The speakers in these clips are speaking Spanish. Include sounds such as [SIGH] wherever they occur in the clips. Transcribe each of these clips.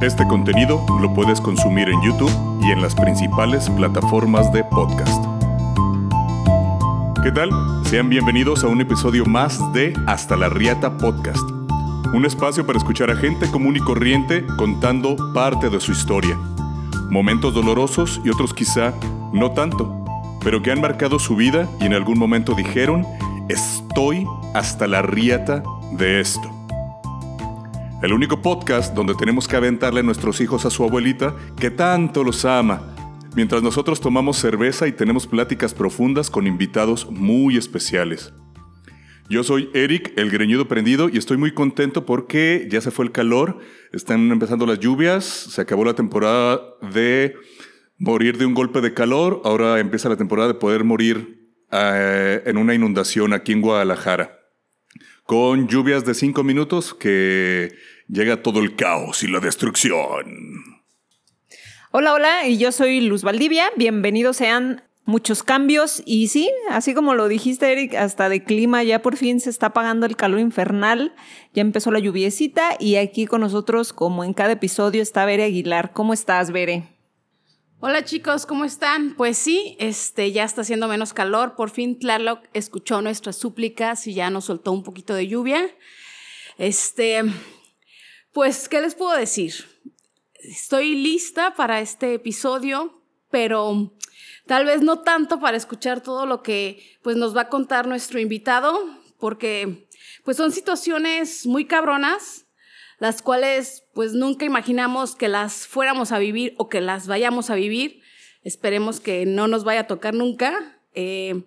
Este contenido lo puedes consumir en YouTube y en las principales plataformas de podcast. ¿Qué tal? Sean bienvenidos a un episodio más de Hasta la Riata Podcast. Un espacio para escuchar a gente común y corriente contando parte de su historia. Momentos dolorosos y otros quizá no tanto, pero que han marcado su vida y en algún momento dijeron, estoy hasta la riata de esto. El único podcast donde tenemos que aventarle a nuestros hijos a su abuelita que tanto los ama, mientras nosotros tomamos cerveza y tenemos pláticas profundas con invitados muy especiales. Yo soy Eric, el greñudo prendido, y estoy muy contento porque ya se fue el calor, están empezando las lluvias, se acabó la temporada de morir de un golpe de calor, ahora empieza la temporada de poder morir eh, en una inundación aquí en Guadalajara con lluvias de cinco minutos que llega todo el caos y la destrucción. Hola, hola, y yo soy Luz Valdivia. Bienvenidos sean muchos cambios y sí, así como lo dijiste Eric, hasta de clima ya por fin se está apagando el calor infernal, ya empezó la lluviecita y aquí con nosotros como en cada episodio está Bere Aguilar. ¿Cómo estás, Bere? Hola chicos, ¿cómo están? Pues sí, este ya está haciendo menos calor. Por fin Tlaloc escuchó nuestras súplicas y ya nos soltó un poquito de lluvia. Este, pues, ¿qué les puedo decir? Estoy lista para este episodio, pero tal vez no tanto para escuchar todo lo que pues nos va a contar nuestro invitado, porque pues son situaciones muy cabronas las cuales pues nunca imaginamos que las fuéramos a vivir o que las vayamos a vivir. Esperemos que no nos vaya a tocar nunca. Eh,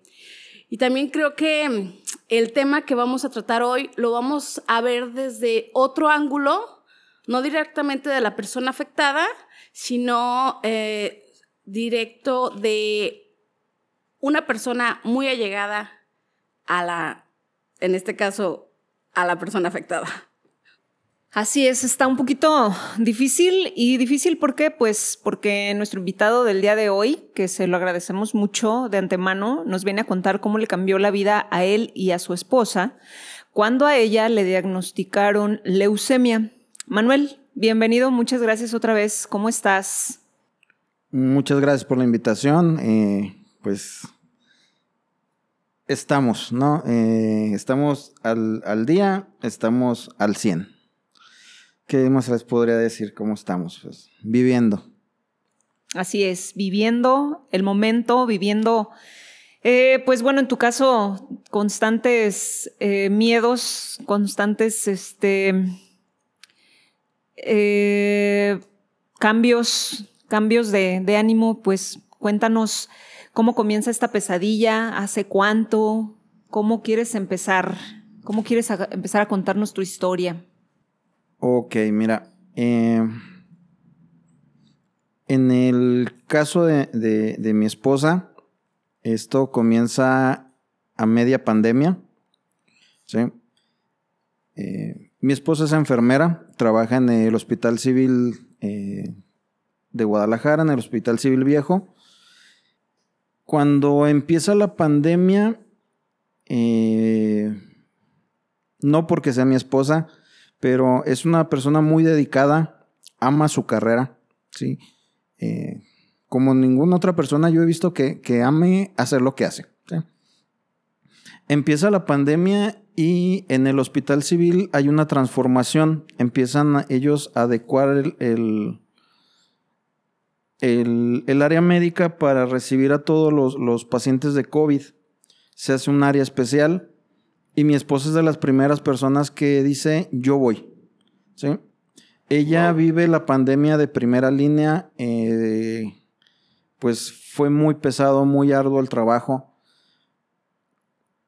y también creo que el tema que vamos a tratar hoy lo vamos a ver desde otro ángulo, no directamente de la persona afectada, sino eh, directo de una persona muy allegada a la, en este caso, a la persona afectada. Así es, está un poquito difícil y difícil ¿por qué? Pues porque nuestro invitado del día de hoy, que se lo agradecemos mucho de antemano, nos viene a contar cómo le cambió la vida a él y a su esposa cuando a ella le diagnosticaron leucemia. Manuel, bienvenido, muchas gracias otra vez, ¿cómo estás? Muchas gracias por la invitación, eh, pues estamos, ¿no? Eh, estamos al, al día, estamos al 100. ¿Qué más les podría decir? ¿Cómo estamos? Pues, viviendo. Así es, viviendo el momento, viviendo, eh, pues bueno, en tu caso, constantes eh, miedos, constantes este, eh, cambios, cambios de, de ánimo, pues cuéntanos cómo comienza esta pesadilla, hace cuánto, cómo quieres empezar, cómo quieres empezar a contarnos tu historia. Ok, mira. Eh, en el caso de, mi esposa, esto comienza a media pandemia. ¿sí? Eh, mi esposa es enfermera, trabaja en el Hospital Civil eh, de Guadalajara, en el Hospital Civil Viejo. Cuando empieza la pandemia, no porque sea mi esposa, pero es una persona muy dedicada, ama su carrera, ¿sí? Eh, como ninguna otra persona yo he visto que, ame hacer lo que hace. Empieza la pandemia y en el hospital civil hay una transformación. Empiezan ellos a adecuar el, el, área médica para recibir a todos los, los pacientes de COVID. Se hace un área especial y mi esposa es de las primeras personas que dice, yo voy. ¿Sí? Ella vive la pandemia de primera línea. Eh, pues fue muy pesado, muy arduo el trabajo.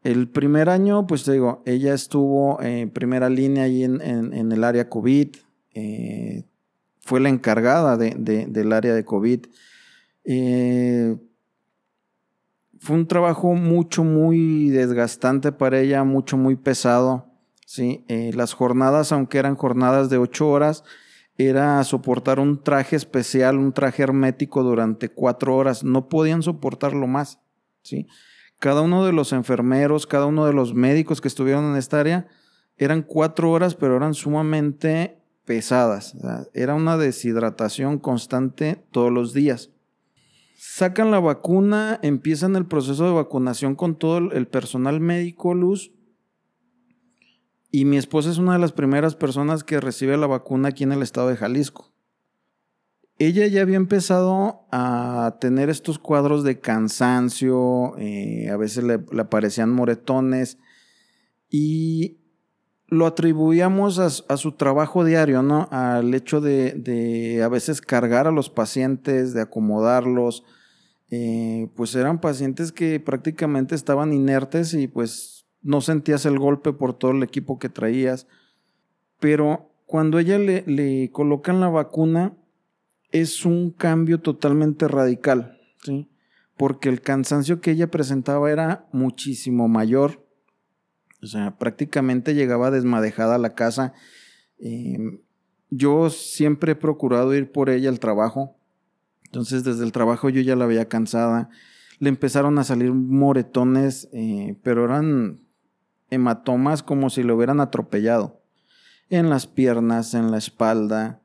El primer año, pues te digo, ella estuvo en primera línea ahí en, el área COVID. Eh, fue la encargada del área de COVID. Eh, fue un trabajo mucho, muy desgastante para ella, mucho, muy pesado. ¿sí? Eh, las jornadas, aunque eran jornadas de ocho horas, era soportar un traje especial, un traje hermético durante cuatro horas. No podían soportarlo más. ¿sí? Cada uno de los enfermeros, cada uno de los médicos que estuvieron en esta área, eran cuatro horas, pero eran sumamente pesadas. era una deshidratación constante todos los días. Sacan la vacuna, empiezan el proceso de vacunación con todo el personal médico, Luz. Y mi esposa es una de las primeras personas que recibe la vacuna aquí en el estado de Jalisco. Ella ya había empezado a tener estos cuadros de cansancio, eh, a veces le, aparecían moretones y lo atribuíamos a, su trabajo diario, ¿no? Al hecho de, a veces cargar a los pacientes, de acomodarlos. Eh, pues eran pacientes que prácticamente estaban inertes y pues no sentías el golpe por todo el equipo que traías. Pero cuando ella le, colocan la vacuna, es un cambio totalmente radical, ¿sí? Porque el cansancio que ella presentaba era muchísimo mayor o sea, prácticamente llegaba desmadejada a la casa. Em, yo siempre he procurado ir por ella al trabajo. Entonces, desde el trabajo yo ya la veía cansada. Le empezaron a salir moretones, eh, pero eran hematomas como si lo hubieran atropellado. En las piernas, en la espalda,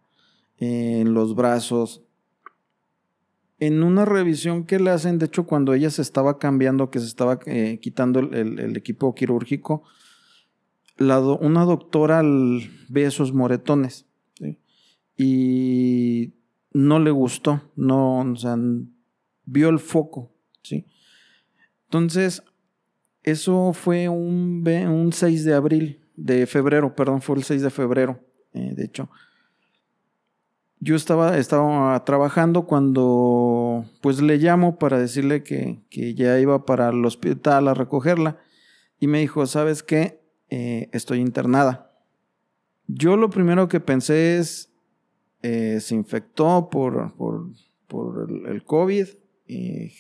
en los brazos en una revisión que le hacen, de hecho, cuando ella se estaba cambiando, que se estaba eh, quitando el, equipo quirúrgico, una doctora ve esos moretones y no le gustó, no, vio el foco. Entonces, eso fue un, un 6 de abril, de febrero, perdón, fue el 6 de febrero, eh, de hecho yo estaba, estaba trabajando cuando pues le llamo para decirle que, ya iba para el hospital a recogerla y me dijo, ¿sabes qué? Eh, estoy internada. Yo lo primero que pensé es, eh, se infectó por, por, el, el, COVID. Y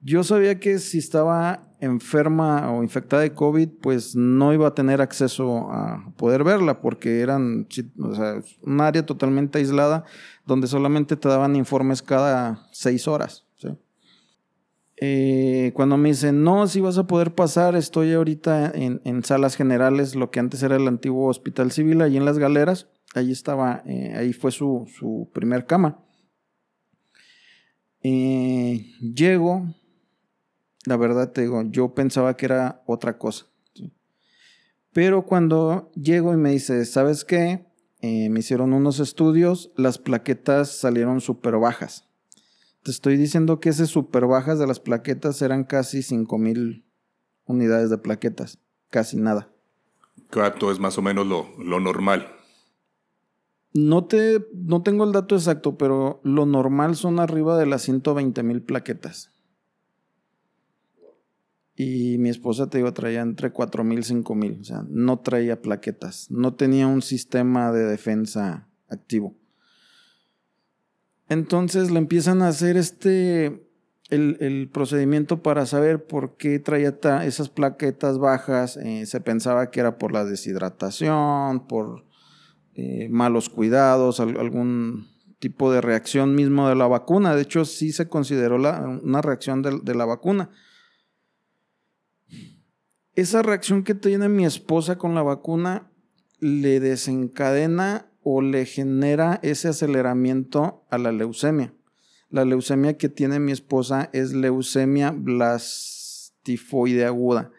yo sabía que si estaba enferma o infectada de COVID, pues no iba a tener acceso a poder verla porque eran un área totalmente aislada donde solamente te daban informes cada seis horas. Eh, cuando me dicen, no, si vas a poder pasar, estoy ahorita en, salas generales, lo que antes era el antiguo hospital civil, allí en las galeras, allí estaba, eh, ahí fue su, su primer cama. Eh, llego, la verdad te digo, yo pensaba que era otra cosa. Pero cuando llego y me dice, ¿sabes qué? Eh, me hicieron unos estudios, las plaquetas salieron súper bajas. Te estoy diciendo que esas súper bajas de las plaquetas eran casi 5000 unidades de plaquetas, casi nada. ¿Cuánto es más o menos lo, lo normal? No, te, no tengo el dato exacto, pero lo normal son arriba de las 120 mil plaquetas. Y mi esposa, te digo, traía entre 4.000 y 5.000. O sea, no traía plaquetas. No tenía un sistema de defensa activo. Entonces le empiezan a hacer este, el, procedimiento para saber por qué traía esas plaquetas bajas. Eh, se pensaba que era por la deshidratación, por eh, malos cuidados, algún tipo de reacción mismo de la vacuna. De hecho, sí se consideró una reacción de la vacuna esa reacción que tiene mi esposa con la vacuna le desencadena o le genera ese aceleramiento a la leucemia. La leucemia que tiene mi esposa es leucemia blastifoide aguda,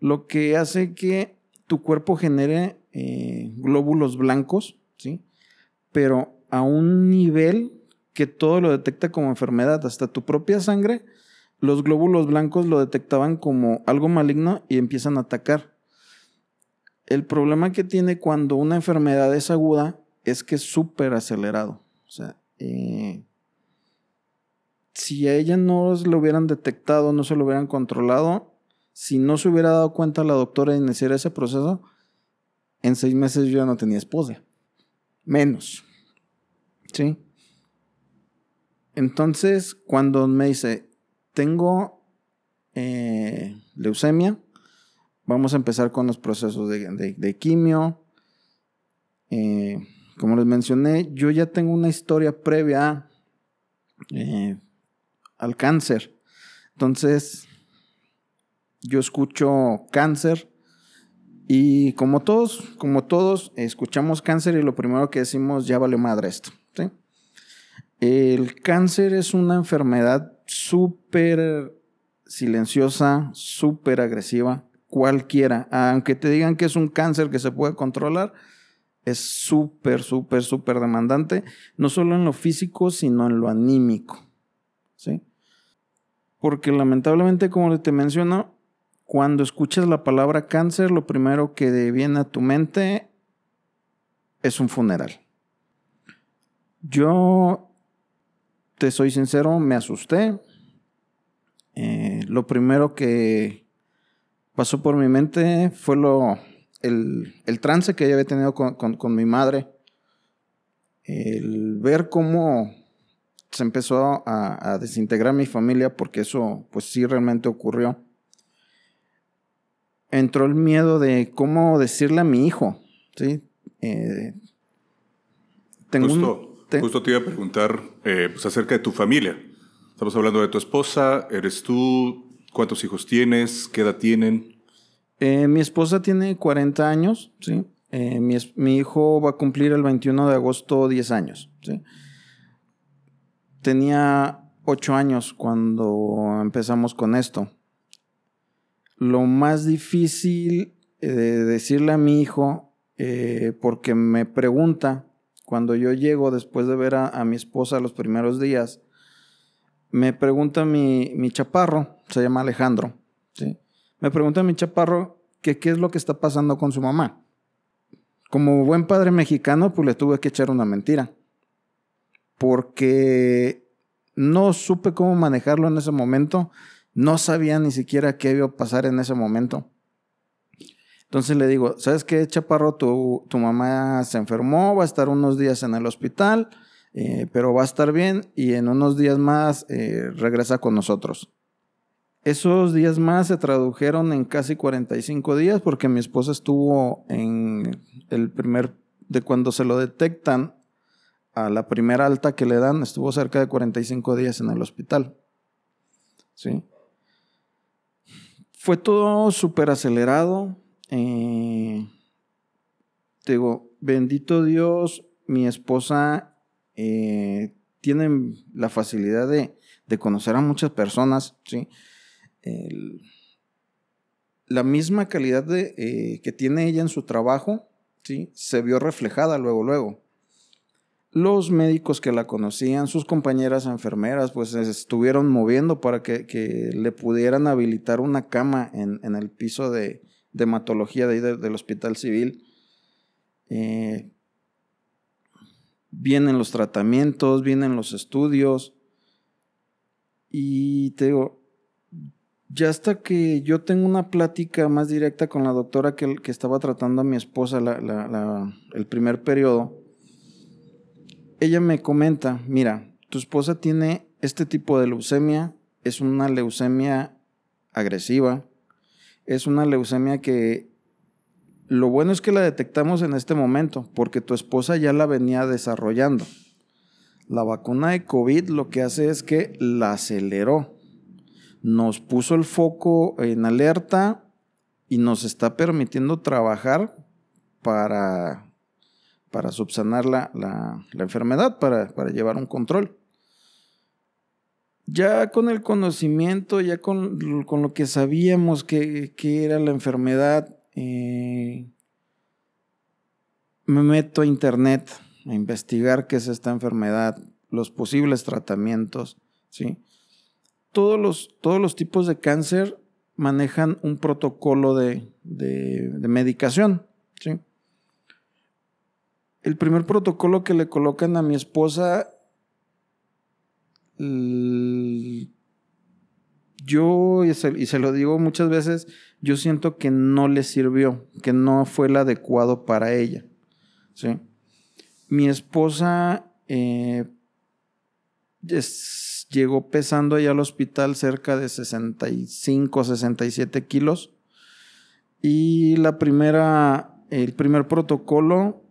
lo que hace que tu cuerpo genere eh, glóbulos blancos, ¿sí? Pero a un nivel que todo lo detecta como enfermedad, hasta tu propia sangre los glóbulos blancos lo detectaban como algo maligno y empiezan a atacar. El problema que tiene cuando una enfermedad es aguda es que es súper acelerado. O sea, eh, si a ella no lo hubieran detectado, no se lo hubieran controlado, si no se hubiera dado cuenta la doctora de iniciar ese proceso, en seis meses yo ya no tenía esposa. Menos. ¿Sí? Entonces, cuando me dice, tengo eh, leucemia. Vamos a empezar con los procesos de, quimio. Eh, como les mencioné, yo ya tengo una historia previa eh, al cáncer. Entonces, yo escucho cáncer Y como todos, como todos, escuchamos cáncer y lo primero que decimos, ya vale madre esto. El cáncer es una enfermedad súper silenciosa, súper agresiva, cualquiera. Aunque te digan que es un cáncer que se puede controlar, es súper, súper, súper demandante, no solo en lo físico, sino en lo anímico. ¿Sí? Porque lamentablemente, como te menciono, cuando escuchas la palabra cáncer, lo primero que viene a tu mente es un funeral. Yo, te soy sincero, me asusté. Eh, lo primero que pasó por mi mente fue lo, el, trance que yo había tenido con, mi madre. El ver cómo se empezó a, desintegrar mi familia, porque eso pues sí realmente ocurrió entró el miedo de cómo decirle a mi hijo, ¿sí? Eh, justo, justo, te iba a preguntar eh, pues acerca de tu familia. Estamos hablando de tu esposa, eres tú, ¿cuántos hijos tienes? ¿Qué edad tienen? Eh, mi esposa tiene 40 años, ¿sí? Mi, mi, hijo va a cumplir el 21 de agosto 10 años, ¿sí? Tenía 8 años cuando empezamos con esto lo más difícil de decirle a mi hijo, eh, porque me pregunta, cuando yo llego después de ver a, mi esposa los primeros días, me pregunta mi, mi chaparro, se llama Alejandro, me pregunta mi chaparro que qué es lo que está pasando con su mamá. Como buen padre mexicano, pues le tuve que echar una mentira, porque no supe cómo manejarlo en ese momento no sabía ni siquiera qué iba a pasar en ese momento. Entonces le digo, ¿sabes qué, Chaparro? Tu, tu mamá se enfermó, va a estar unos días en el hospital, eh, pero va a estar bien y en unos días más eh, regresa con nosotros. Esos días más se tradujeron en casi 45 días porque mi esposa estuvo en el primer, de cuando se lo detectan a la primera alta que le dan, estuvo cerca de 45 días en el hospital. ¿Sí? Fue todo súper acelerado. Eh, digo, bendito Dios, mi esposa eh, tiene la facilidad de, conocer a muchas personas, ¿sí? la misma calidad de, eh, que tiene ella en su trabajo, ¿sí? Se vio reflejada luego, luego los médicos que la conocían, sus compañeras enfermeras, pues estuvieron moviendo para que, le pudieran habilitar una cama en, el piso de, hematología de del hospital civil. Eh, vienen los tratamientos, vienen los estudios. Y te digo, ya hasta que yo tengo una plática más directa con la doctora que, que estaba tratando a mi esposa el primer periodo, ella me comenta, mira, tu esposa tiene este tipo de leucemia, es una leucemia agresiva, es una leucemia que lo bueno es que la detectamos en este momento, porque tu esposa ya la venía desarrollando. La vacuna de COVID lo que hace es que la aceleró, nos puso el foco en alerta y nos está permitiendo trabajar para para subsanar la, enfermedad, para, llevar un control. Ya con el conocimiento, ya con, lo que sabíamos que, era la enfermedad, eh, me meto a internet a investigar qué es esta enfermedad, los posibles tratamientos, ¿sí? Todos los, todos los tipos de cáncer manejan un protocolo de, de, de medicación, ¿sí? el primer protocolo que le colocan a mi esposa, yo, y se, lo digo muchas veces, yo siento que no le sirvió, que no fue el adecuado para ella. ¿sí? Mi esposa eh, llegó pesando allá al hospital cerca de 65, 67 kilos. Y la primera, el primer protocolo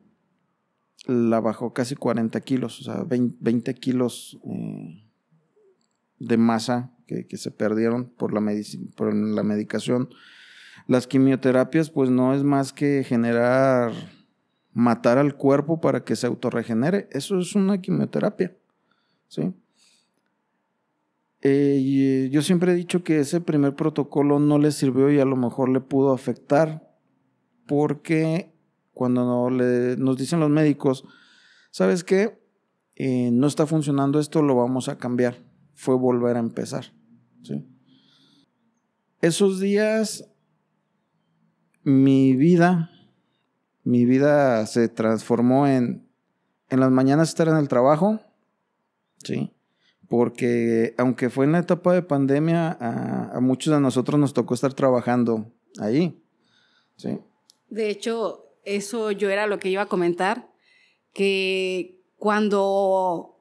la bajó casi 40 kilos, o sea, 20, kilos eh, de masa que, se perdieron por la, por la medicación. Las quimioterapias pues no es más que generar, matar al cuerpo para que se autorregenere. Eso es una quimioterapia. ¿sí? Eh, y yo siempre he dicho que ese primer protocolo no le sirvió y a lo mejor le pudo afectar porque cuando nos dicen los médicos, ¿sabes qué? Eh, no está funcionando esto, lo vamos a cambiar. Fue volver a empezar. Esos días, mi vida, mi vida se transformó en, en las mañanas estar en el trabajo, ¿sí? Porque aunque fue en la etapa de pandemia, a, a muchos de nosotros nos tocó estar trabajando ahí, ¿sí? De hecho, eso yo era lo que iba a comentar, que cuando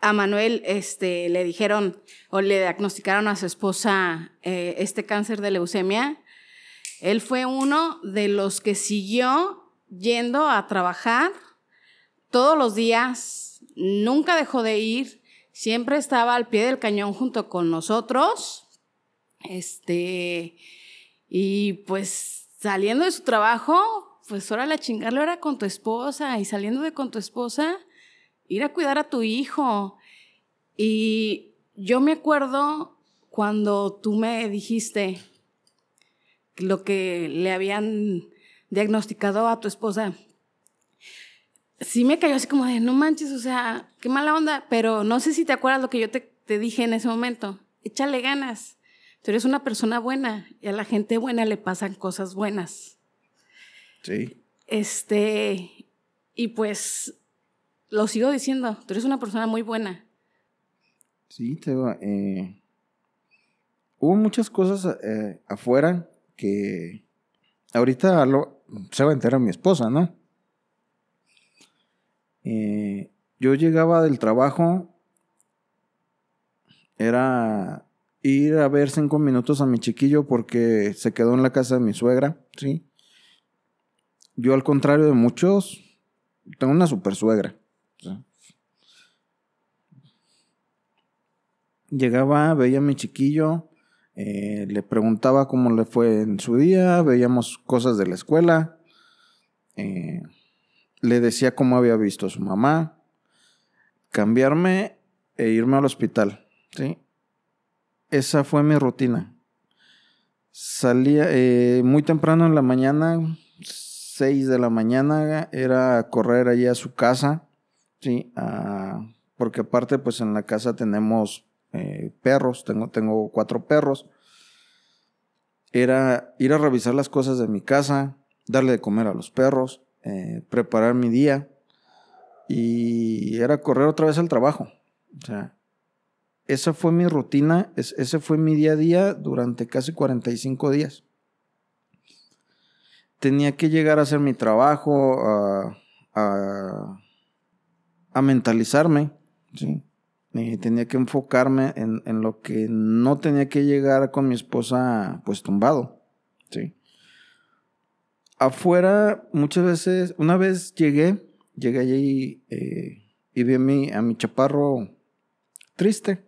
a Manuel este, le dijeron o le diagnosticaron a su esposa eh, este cáncer de leucemia, él fue uno de los que siguió yendo a trabajar todos los días, nunca dejó de ir, siempre estaba al pie del cañón junto con nosotros. Este, y pues saliendo de su trabajo, pues ahora la chingarle ahora con tu esposa y saliendo de con tu esposa, ir a cuidar a tu hijo. Y yo me acuerdo cuando tú me dijiste lo que le habían diagnosticado a tu esposa. Sí me cayó así como de, no manches, o sea, qué mala onda, pero no sé si te acuerdas lo que yo te, te dije en ese momento. Échale ganas. Tú eres una persona buena y a la gente buena le pasan cosas buenas. Sí. Este, y pues lo sigo diciendo, tú eres una persona muy buena. Sí, te eh, hubo muchas cosas eh, afuera que ahorita lo, se va a enterar mi esposa, ¿no? Eh, yo llegaba del trabajo, era ir a ver cinco minutos a mi chiquillo porque se quedó en la casa de mi suegra, ¿sí? Yo, al contrario de muchos, tengo una super suegra. Llegaba, veía a mi chiquillo, eh, le preguntaba cómo le fue en su día, veíamos cosas de la escuela, eh, le decía cómo había visto a su mamá, cambiarme e irme al hospital. ¿sí? Esa fue mi rutina. Salía eh, muy temprano en la mañana, 6 de la mañana era correr allí a su casa, ¿sí? Ah, porque aparte pues en la casa tenemos eh, perros, tengo, tengo cuatro perros. Era ir a revisar las cosas de mi casa, darle de comer a los perros, eh, preparar mi día y era correr otra vez al trabajo. O sea, esa fue mi rutina, ese fue mi día a día durante casi 45 días tenía que llegar a hacer mi trabajo, a, mentalizarme, ¿sí? tenía que enfocarme en, en, lo que no tenía que llegar con mi esposa pues tumbado, ¿sí? Afuera, muchas veces, una vez llegué, llegué allí eh, y vi a mi, a mi chaparro triste.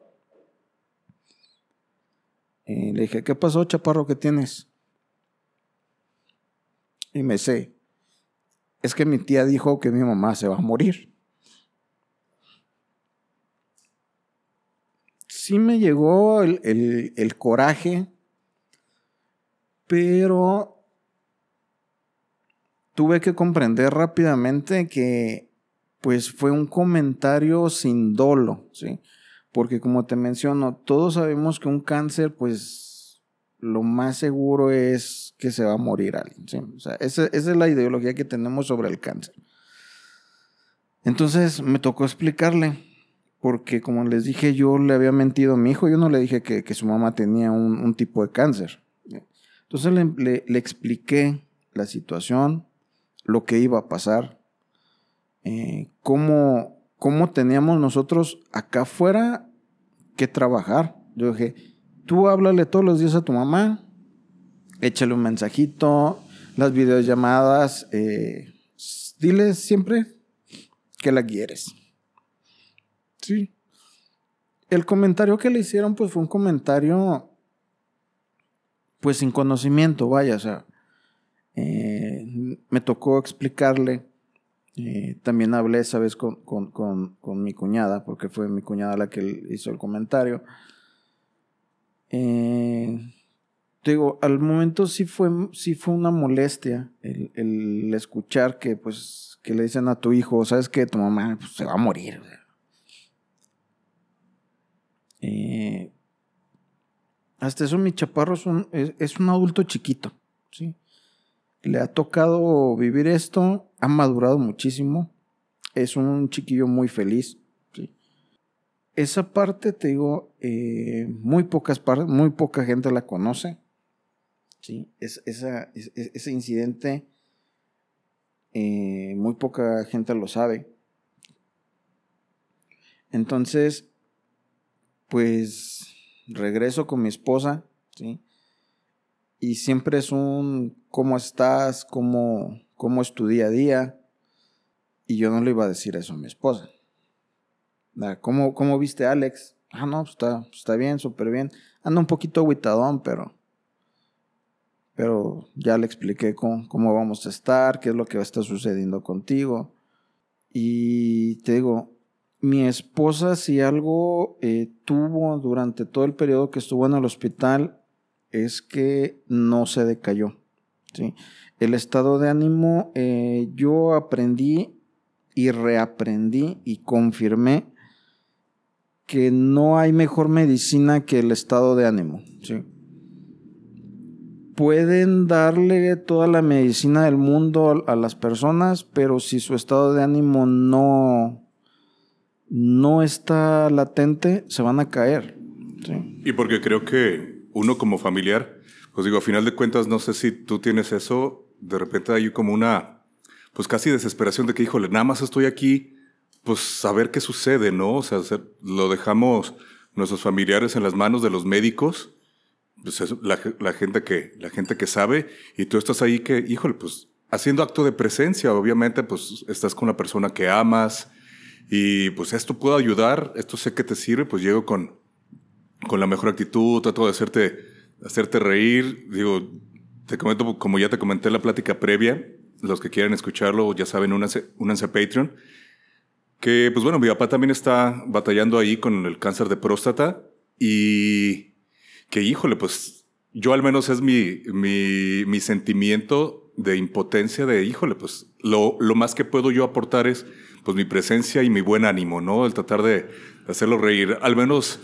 Y le dije, ¿qué pasó, chaparro, qué tienes? Y me sé, es que mi tía dijo que mi mamá se va a morir. Sí me llegó el, coraje, pero tuve que comprender rápidamente que pues fue un comentario sin dolo, ¿sí? Porque como te menciono, todos sabemos que un cáncer pues lo más seguro es que se va a morir alguien. O sea, esa, es la ideología que tenemos sobre el cáncer. Entonces me tocó explicarle, porque como les dije, yo le había mentido a mi hijo, yo no le dije que, su mamá tenía un, tipo de cáncer. Entonces le, expliqué la situación, lo que iba a pasar, eh, cómo, cómo teníamos nosotros acá afuera que trabajar. Yo dije, tú háblale todos los días a tu mamá, échale un mensajito, las videollamadas, eh, dile siempre que la quieres. Sí. El comentario que le hicieron, pues fue un comentario pues sin conocimiento, vaya, o sea, eh, me tocó explicarle, eh, también hablé esa vez con, mi cuñada, porque fue mi cuñada la que hizo el comentario. Eh, digo, al momento sí fue, sí fue una molestia el, escuchar que, pues, que le dicen a tu hijo, sabes que tu mamá pues, se va a morir. Eh, hasta eso mi chaparro es un, adulto chiquito, ¿sí? Le ha tocado vivir esto, ha madurado muchísimo, es un chiquillo muy feliz, ¿sí? Esa parte, te digo, eh, muy pocas partes, muy poca gente la conoce, ¿sí? Es, ese incidente, eh, muy poca gente lo sabe. Entonces, pues regreso con mi esposa, ¿sí? Y siempre es un ¿cómo estás? ¿Cómo, cómo es tu día a día? Y yo no le iba a decir eso a mi esposa. ¿Cómo, cómo viste a Alex? Ah, no, pues está, pues está bien, súper bien. Anda un poquito aguitadón, pero pero ya le expliqué cómo, cómo, vamos a estar, qué es lo que va a estar sucediendo contigo. Y te digo, mi esposa si algo eh, tuvo durante todo el periodo que estuvo en el hospital es que no se decayó. ¿sí? El estado de ánimo eh, yo aprendí y reaprendí y confirmé que no hay mejor medicina que el estado de ánimo. ¿sí? Pueden darle toda la medicina del mundo a las personas, pero si su estado de ánimo no, no está latente, se van a caer. Y porque creo que uno como familiar, pues digo, a final de cuentas, no sé si tú tienes eso, de repente hay como una, pues casi desesperación de que, híjole, nada más estoy aquí, pues saber qué sucede, ¿no? O sea, lo dejamos nuestros familiares en las manos de los médicos, pues la, la, gente que, la gente que sabe, y tú estás ahí que, híjole, pues haciendo acto de presencia, obviamente, pues estás con la persona que amas, y pues esto puedo ayudar, esto sé que te sirve, pues llego con, con la mejor actitud, trato de hacerte, hacerte reír. Digo, te comento, como ya te comenté en la plática previa, los que quieran escucharlo ya saben, únanse, únanse a Patreon. Que pues bueno, mi papá también está batallando ahí con el cáncer de próstata y que híjole, pues yo al menos es mi, mi, mi sentimiento de impotencia de híjole, pues lo, lo más que puedo yo aportar es pues mi presencia y mi buen ánimo, ¿no? El tratar de hacerlo reír, al menos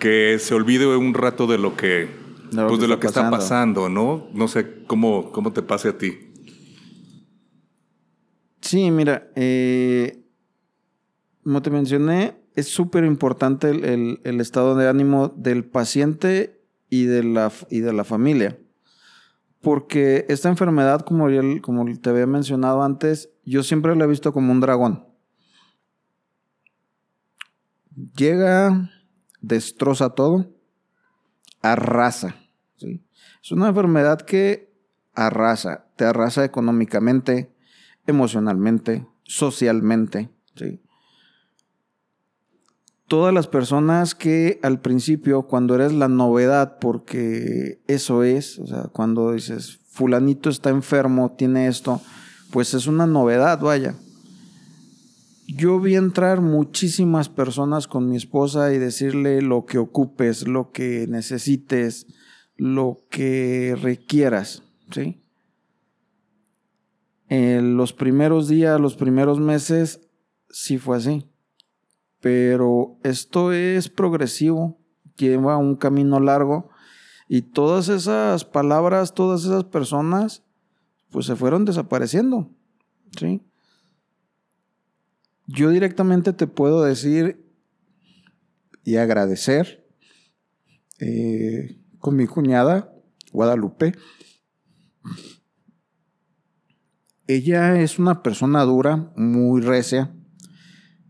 que se olvide un rato de lo que, pues de lo que está pasando, ¿no? No sé cómo, cómo te pase a ti. Sí, mira, eh, como te mencioné, es súper importante el, el, estado de ánimo del paciente y de la, y de la familia. Porque esta enfermedad, como, como te había mencionado antes, yo siempre la he visto como un dragón llega, destroza todo, arrasa. ¿sí? Es una enfermedad que arrasa, te arrasa económicamente, emocionalmente, socialmente. ¿sí? Todas las personas que al principio, cuando eres la novedad, porque eso es, o sea, cuando dices, fulanito está enfermo, tiene esto, pues es una novedad, vaya yo vi entrar muchísimas personas con mi esposa y decirle lo que ocupes, lo que necesites, lo que requieras, ¿sí? En los primeros días, los primeros meses, sí fue así. Pero esto es progresivo, lleva un camino largo y todas esas palabras, todas esas personas, pues se fueron desapareciendo, ¿sí? Yo directamente te puedo decir y agradecer eh, con mi cuñada, Guadalupe. Ella es una persona dura, muy recia.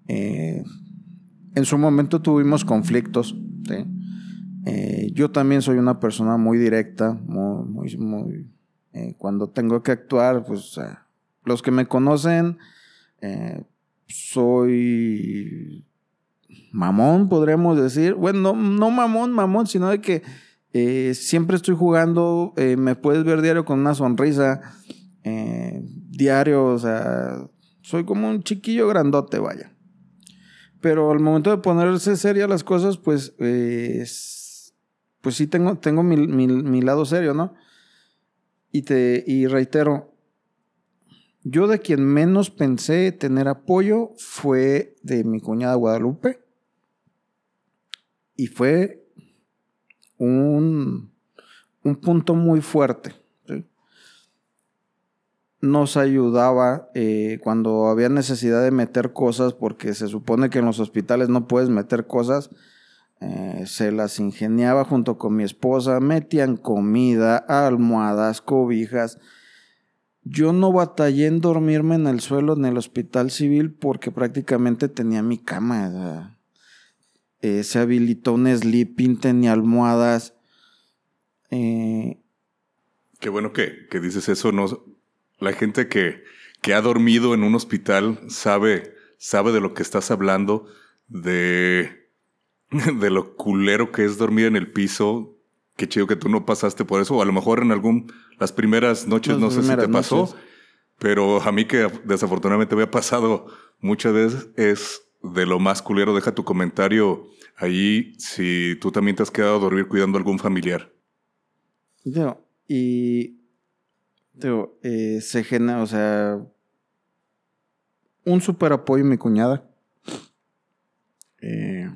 Eh, en su momento tuvimos conflictos. Eh, yo también soy una persona muy directa, muy, muy, cuando tengo que actuar, pues los que me conocen, soy mamón, podríamos decir. Bueno, no, mamón, mamón, sino de que Eh, siempre estoy jugando, eh, me puedes ver diario con una sonrisa, eh, diario, o sea, soy como un chiquillo grandote, vaya. Pero al momento de ponerse seria las cosas, pues, pues sí tengo, tengo mi, mi, lado serio, ¿no? Y, te, y reitero, yo de quien menos pensé tener apoyo fue de mi cuñada Guadalupe. Y fue un, un punto muy fuerte. Nos ayudaba eh, cuando había necesidad de meter cosas, porque se supone que en los hospitales no puedes meter cosas. Eh, se las ingeniaba junto con mi esposa, metían comida, almohadas, cobijas yo no batallé en dormirme en el suelo en el hospital civil porque prácticamente tenía mi cama. Eh, se habilitó un sleeping, tenía almohadas. Eh, Qué bueno que, dices eso. No, la gente que, que, ha dormido en un hospital sabe, sabe de lo que estás hablando, de, [LAUGHS] de lo culero que es dormir en el piso, qué chido que tú no pasaste por eso, o a lo mejor en algún, las primeras noches, no sé si te pasó, pero a mí que desafortunadamente me ha pasado muchas veces es de lo más culero. Deja tu comentario ahí si tú también te has quedado a dormir cuidando a algún familiar. Digo, y digo, eh, se genera, o sea, un super apoyo mi cuñada. Eh,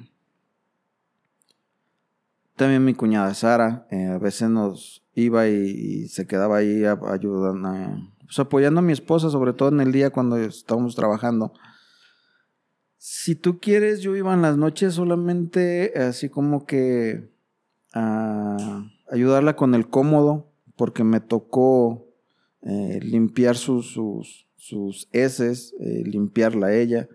también mi cuñada Sara, eh, a veces nos iba y, se quedaba ahí ayudando, pues apoyando a mi esposa, sobre todo en el día cuando estábamos trabajando. Si tú quieres, yo iba en las noches solamente así como que a ayudarla con el cómodo, porque me tocó eh, limpiar sus, sus, sus heces, eh, limpiarla ella.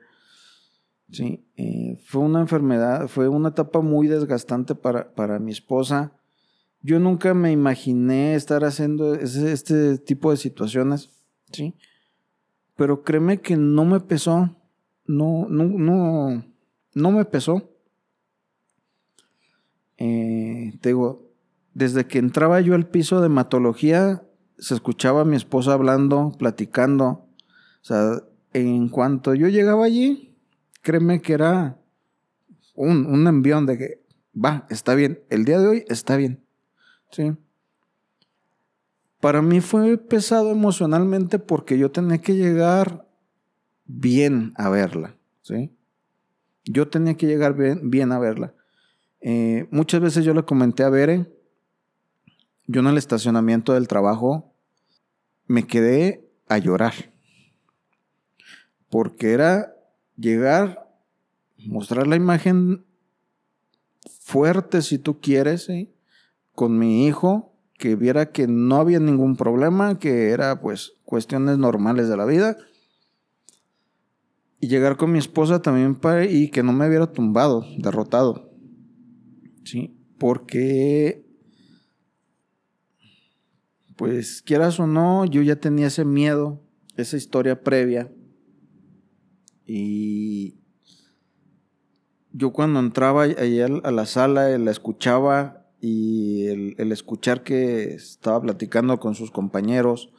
Sí, eh, fue una enfermedad, fue una etapa muy desgastante para, para mi esposa. Yo nunca me imaginé estar haciendo este tipo de situaciones, ¿sí? Pero créeme que no me pesó, no, no, no, no me pesó. Eh, te digo, desde que entraba yo al piso de hematología, se escuchaba a mi esposa hablando, platicando. O sea, en cuanto yo llegaba allí, créeme que era un, un envión de que, va, está bien, el día de hoy está bien. ¿Sí? Para mí fue pesado emocionalmente porque yo tenía que llegar bien a verla. ¿Sí? Yo tenía que llegar bien, bien a verla. Eh, muchas veces yo le comenté a Bere, yo en el estacionamiento del trabajo me quedé a llorar. Porque era llegar, mostrar la imagen fuerte si tú quieres, con mi hijo, que viera que no había ningún problema, que era pues cuestiones normales de la vida. Y llegar con mi esposa también para, y que no me hubiera tumbado, derrotado. ¿Sí? Porque, pues quieras o no, yo ya tenía ese miedo, esa historia previa y yo cuando entraba a la sala, la escuchaba y el, escuchar que estaba platicando con sus compañeros,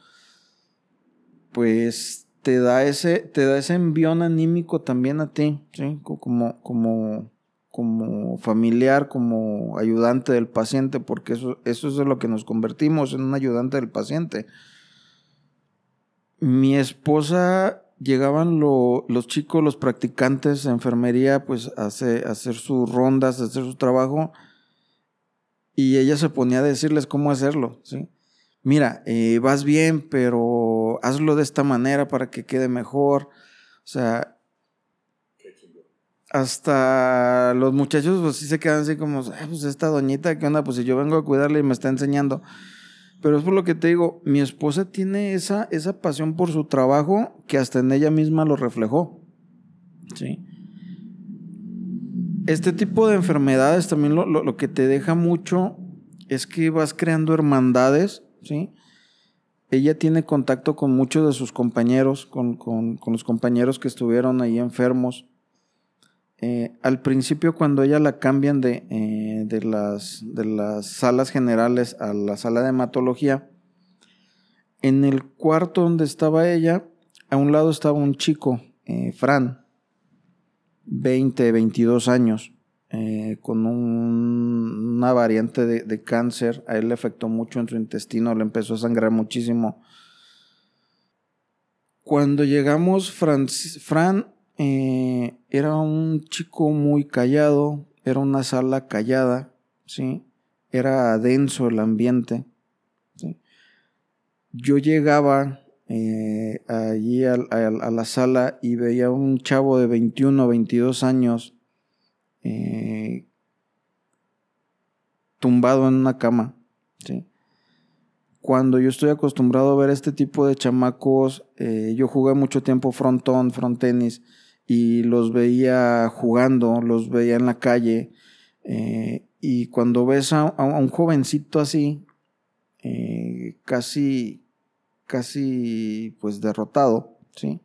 pues te da ese, te da ese envión anímico también a ti, ¿sí? Como, como, como familiar, como ayudante del paciente, porque eso, eso es lo que nos convertimos en un ayudante del paciente. Mi esposa llegaban los chicos, los practicantes de enfermería, pues a hacer, sus rondas, a hacer su trabajo, y ella se ponía a decirles cómo hacerlo, ¿sí? Mira, eh, vas bien, pero hazlo de esta manera para que quede mejor. O sea, hasta los muchachos pues sí se quedan así como, pues esta doñita, ¿qué onda? Pues si yo vengo a cuidarle y me está enseñando. Pero es por lo que te digo, mi esposa tiene esa, esa pasión por su trabajo que hasta en ella misma lo reflejó. ¿Sí? Este tipo de enfermedades también lo, que te deja mucho es que vas creando hermandades, ¿sí? Ella tiene contacto con muchos de sus compañeros, con, con los compañeros que estuvieron ahí enfermos. Eh, al principio cuando ella la cambian de, eh, de, las, de las salas generales a la sala de hematología, en el cuarto donde estaba ella, a un lado estaba un chico, eh, Fran, 20, 22 años, con una variante de, de, cáncer. A él le afectó mucho en su intestino, le empezó a sangrar muchísimo. Cuando llegamos, Fran, era un chico muy callado, era una sala callada, ¿sí? Era denso el ambiente. Yo llegaba eh, allí a, la sala y veía un chavo de 21 o 22 años eh, tumbado en una cama. ¿sí? Cuando yo estoy acostumbrado a ver este tipo de chamacos, yo jugué mucho tiempo frontón, front tenis y los veía jugando, los veía en la calle. Eh, y cuando ves a, un jovencito así, eh, casi, casi, pues derrotado, ¿sí?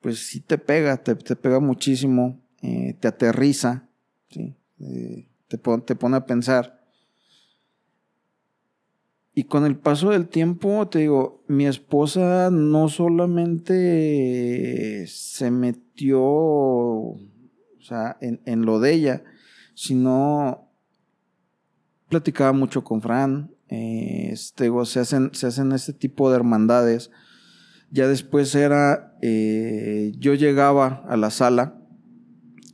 Pues sí te pega, te, pega muchísimo, eh, te aterriza, ¿sí? te, te pone a pensar. Y con el paso del tiempo, te digo, mi esposa no solamente se metió, o sea, en, lo de ella, sino platicaba mucho con Fran, este, se, hacen, se hacen este tipo de hermandades. Ya después era, eh, yo llegaba a la sala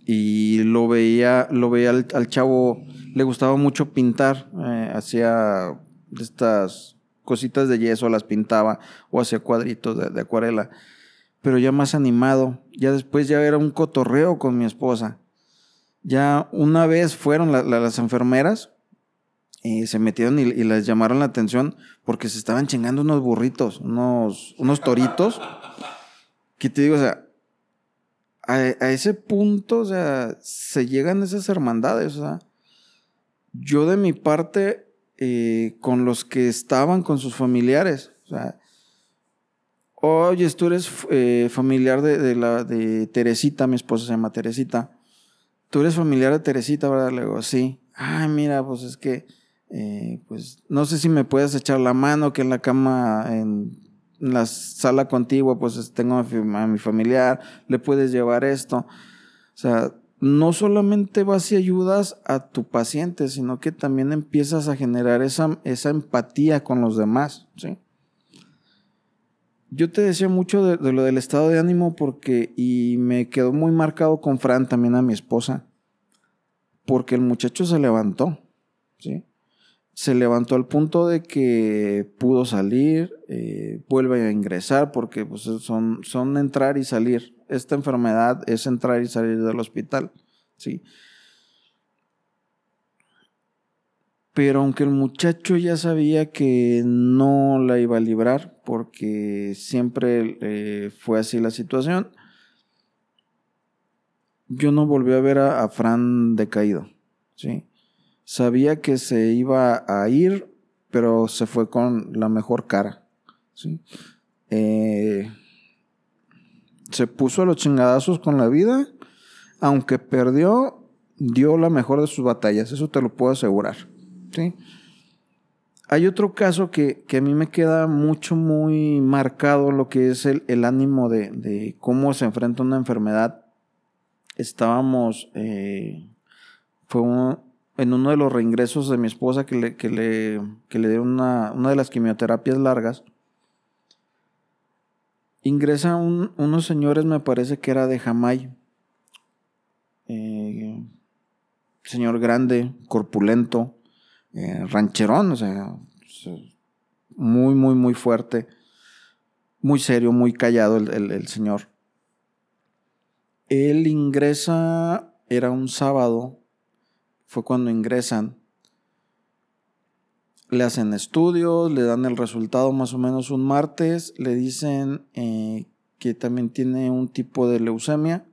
y lo veía, lo veía al, chavo, le gustaba mucho pintar, eh, hacía estas cositas de yeso, las pintaba o hacía cuadritos de, acuarela, pero ya más animado. Ya después ya era un cotorreo con mi esposa. Ya una vez fueron las enfermeras y se metieron y, les llamaron la atención porque se estaban chingando unos burritos, unos, unos toritos. Que te digo, o sea, a, a, ese punto, o sea, se llegan esas hermandades, o sea. Yo de mi parte eh, con los que estaban con sus familiares. O sea, oye, tú eres eh, familiar de, la, de Teresita, mi esposa se llama Teresita. Tú eres familiar de Teresita, ¿verdad? Le digo, sí. Ay, mira, pues es que, eh, pues no sé si me puedes echar la mano, que en la cama, en, la sala contigua, pues tengo a mi familiar, le puedes llevar esto. O sea, no solamente vas y ayudas a tu paciente, sino que también empiezas a generar esa, empatía con los demás. ¿sí? Yo te decía mucho de, lo del estado de ánimo porque, y me quedó muy marcado con Fran, también a mi esposa, porque el muchacho se levantó, ¿sí? Se levantó al punto de que pudo salir, eh, vuelve a ingresar, porque pues, son, son entrar y salir esta enfermedad es entrar y salir del hospital, ¿sí? Pero aunque el muchacho ya sabía que no la iba a librar, porque siempre eh, fue así la situación, yo no volví a ver a, Fran decaído, ¿sí? Sabía que se iba a ir, pero se fue con la mejor cara. Eh, se puso a los chingadazos con la vida, aunque perdió, dio la mejor de sus batallas, eso te lo puedo asegurar. Hay otro caso que, a mí me queda mucho, muy marcado lo que es el, ánimo de, cómo se enfrenta una enfermedad. Estábamos, eh, fue en uno de los reingresos de mi esposa que le, que le, que le una, una de las quimioterapias largas Ingresa unos señores, me parece que era de Jamay. Eh, señor grande, corpulento, eh, rancherón, o sea, muy, muy, muy fuerte, muy serio, muy callado el señor. Él ingresa, era un sábado, fue cuando ingresan le hacen estudios, le dan el resultado más o menos un martes, le dicen eh, que también tiene un tipo de leucemia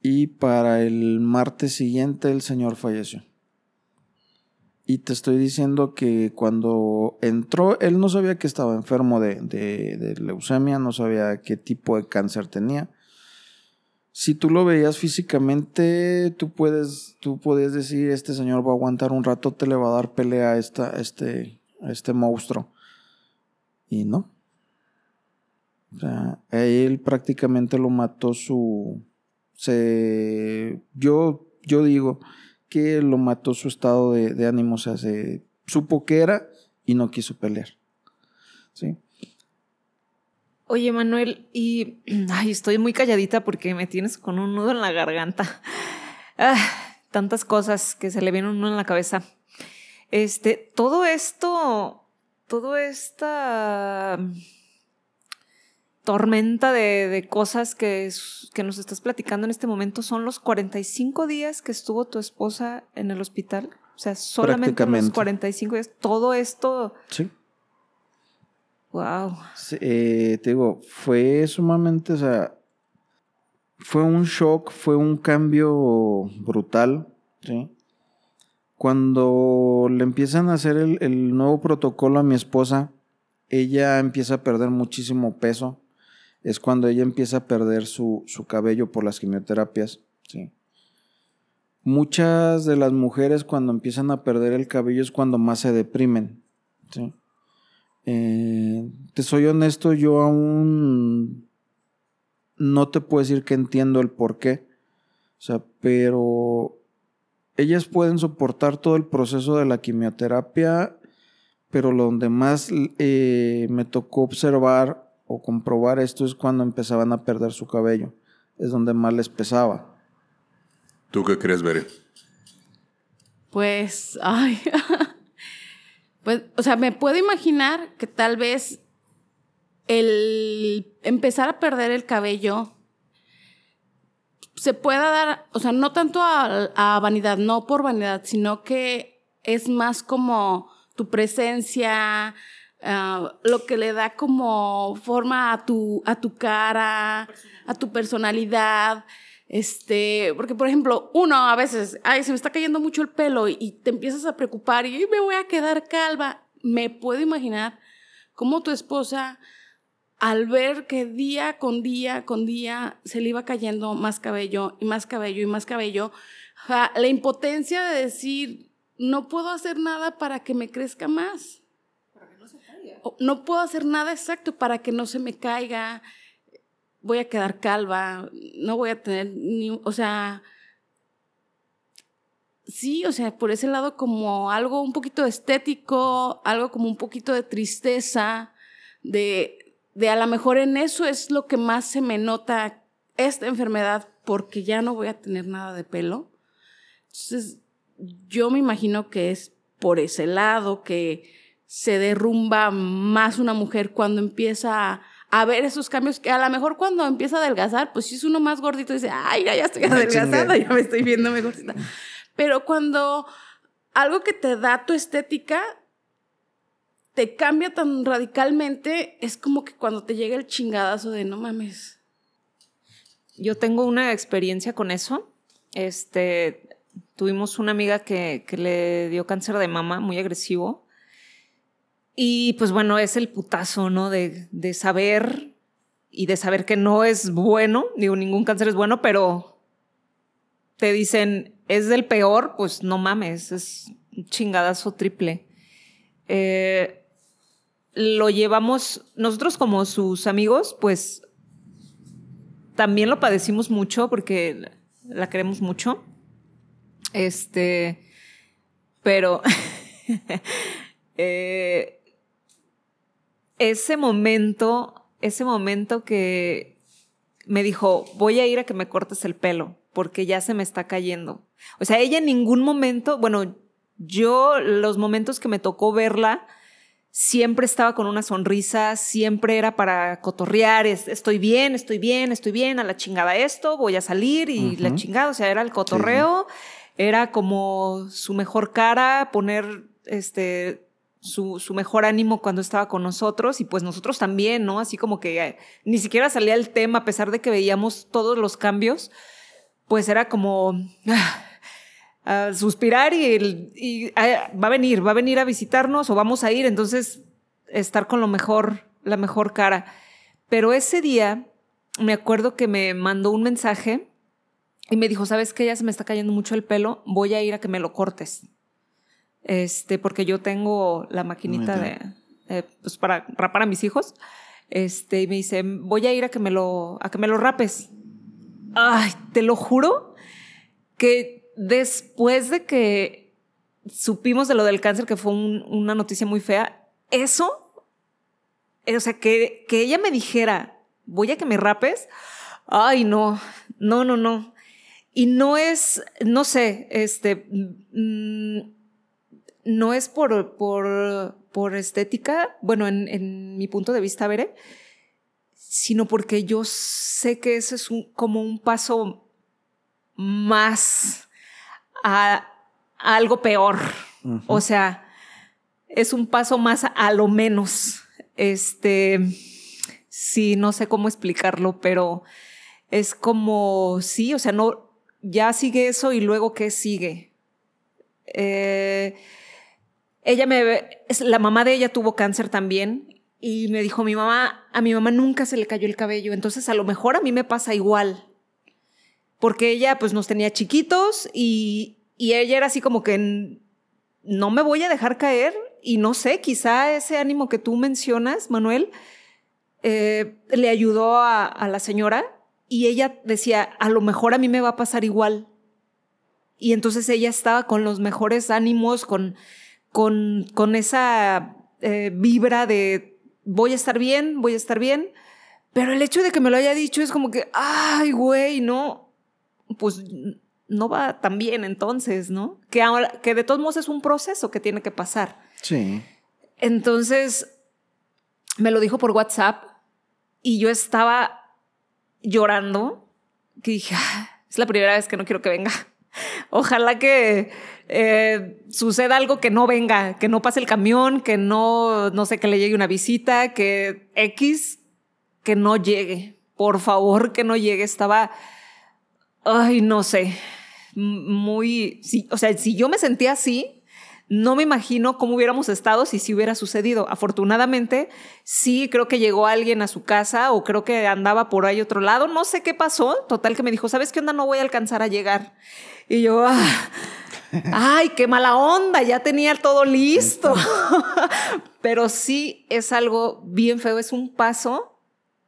y para el martes siguiente el señor falleció. Y te estoy diciendo que cuando entró, él no sabía que estaba enfermo de, de leucemia, no sabía qué tipo de cáncer tenía. Si tú lo veías físicamente, tú puedes, tú puedes decir, este señor va a aguantar un rato, te le va a dar pelea a, esta, este, a este monstruo. Y no. O sea, él prácticamente lo mató su... Se, yo, yo digo que lo mató su estado de, de ánimo, o sea, se supo que era y no quiso pelear. ¿Sí? Oye, Manuel, y [CLEARS THROAT] ay, estoy muy calladita porque me tienes con un nudo en la garganta. [SIGHS] Ah, tantas cosas que se le viene un nudo en la cabeza. Este, todo esto, todo esta tormenta de, de cosas que, que, nos estás platicando en este momento son los 45 días que estuvo tu esposa en el hospital. O sea, solamente los 45 días. Todo esto. Sí. Wow. Eh, te digo, fue sumamente, o sea, fue un shock, fue un cambio brutal, ¿sí? Cuando le empiezan a hacer el, el nuevo protocolo a mi esposa, ella empieza a perder muchísimo peso. Es cuando ella empieza a perder su, su cabello por las quimioterapias, ¿sí? Muchas de las mujeres cuando empiezan a perder el cabello es cuando más se deprimen, ¿sí? Eh, te soy honesto, yo aún no te puedo decir que entiendo el por qué. O sea, pero ellas pueden soportar todo el proceso de la quimioterapia, pero lo donde más eh, me tocó observar o comprobar esto es cuando empezaban a perder su cabello. Es donde más les pesaba. ¿Tú qué crees, Bere? Pues, ay, [LAUGHS] Pues, o sea, me puedo imaginar que tal vez el empezar a perder el cabello se pueda dar, o sea, no tanto a, vanidad, no por vanidad, sino que es más como tu presencia, ah, lo que le da como forma a tu, a tu cara, a tu personalidad. Este, porque por ejemplo, uno a veces, ay, se me está cayendo mucho el pelo y, te empiezas a preocupar y me voy a quedar calva. Me puedo imaginar cómo tu esposa, al ver que día con día con día se le iba cayendo más cabello y más cabello y más cabello, la impotencia de decir, no puedo hacer nada para que me crezca más. Para que no se caiga. no puedo hacer nada exacto para que no se me caiga voy a quedar calva, no voy a tener ni, o sea, sí, o sea, por ese lado como algo un poquito estético, algo como un poquito de tristeza, de, de a lo mejor en eso es lo que más se me nota esta enfermedad porque ya no voy a tener nada de pelo. Entonces, yo me imagino que es por ese lado que se derrumba más una mujer cuando empieza a a ver esos cambios que a lo mejor cuando empieza a adelgazar, pues si es uno más gordito dice, ay, ya, estoy adelgazada, ya me estoy viendo mejorcita. Pero cuando algo que te da tu estética te cambia tan radicalmente, es como que cuando te llega el chingadazo de no mames. Yo tengo una experiencia con eso. Este, tuvimos una amiga que, que le dio cáncer de mama muy agresivo y pues bueno, es el putazo, ¿no? De, de saber y de saber que no es bueno, digo, ningún cáncer es bueno, pero te dicen, es del peor, pues no mames, es un chingadazo triple. Eh, lo llevamos, nosotros como sus amigos, pues también lo padecimos mucho porque la queremos mucho. Este, pero [LAUGHS] eh, ese momento, ese momento que me dijo, voy a ir a que me cortes el pelo porque ya se me está cayendo. O sea, ella en ningún momento, bueno, yo los momentos que me tocó verla, siempre estaba con una sonrisa, siempre era para cotorrear, estoy bien, estoy bien, estoy bien, a la chingada esto, voy a salir y la chingada, o sea, era el cotorreo, era como su mejor cara, poner este su, mejor ánimo cuando estaba con nosotros y pues nosotros también, ¿no? Así como que eh, ni siquiera salía el tema a pesar de que veíamos todos los cambios, pues era como ah, suspirar y, y ah, va a venir, va a venir a visitarnos o vamos a ir, entonces estar con lo mejor, la mejor cara. Pero ese día me acuerdo que me mandó un mensaje y me dijo, ¿sabes qué? Ya se me está cayendo mucho el pelo, voy a ir a que me lo cortes. Este, porque yo tengo la maquinita de, eh, pues para rapar a mis hijos. Este, y me dice, voy a ir a que me lo, a que me lo rapes. Ay, te lo juro que después de que supimos de lo del cáncer, que fue una noticia muy fea, eso, o sea, que, que ella me dijera, voy a que me rapes, ay, no, no, no, no. Y no es, no sé, este, mm, no es por, por, por estética, bueno, en, en, mi punto de vista, veré, sino porque yo sé que ese es un, como un paso más a, a algo peor. Uh -huh. O sea, es un paso más a lo menos. Este, sí, no sé cómo explicarlo, pero es como, sí, o sea, no, ya sigue eso y luego qué sigue. Eh, ella me, la mamá de ella tuvo cáncer también y me dijo, mi mamá, a mi mamá nunca se le cayó el cabello, entonces a lo mejor a mí me pasa igual, porque ella pues nos tenía chiquitos y, y ella era así como que no me voy a dejar caer y no sé, quizá ese ánimo que tú mencionas, Manuel, eh, le ayudó a, a la señora y ella decía, a lo mejor a mí me va a pasar igual. Y entonces ella estaba con los mejores ánimos, con, con, con esa eh, vibra de voy a estar bien, voy a estar bien. Pero el hecho de que me lo haya dicho es como que, ay, güey, no, pues no va tan bien entonces, ¿no? Que, ahora, que de todos modos es un proceso que tiene que pasar. Sí. Entonces, me lo dijo por WhatsApp y yo estaba llorando, que dije, ah, es la primera vez que no quiero que venga. [LAUGHS] Ojalá que eh, suceda algo que no venga, que no pase el camión, que no, no sé, que le llegue una visita, que X, que no llegue. Por favor, que no llegue. Estaba, ay, no sé, muy, o sea, si yo me sentía así, no me imagino cómo hubiéramos estado si sí hubiera sucedido. Afortunadamente, sí creo que llegó alguien a su casa o creo que andaba por ahí otro lado. No sé qué pasó. Total que me dijo, ¿sabes qué onda? No voy a alcanzar a llegar. Y yo, ah, ay, qué mala onda, ya tenía todo listo. [LAUGHS] Pero sí es algo bien feo, es un paso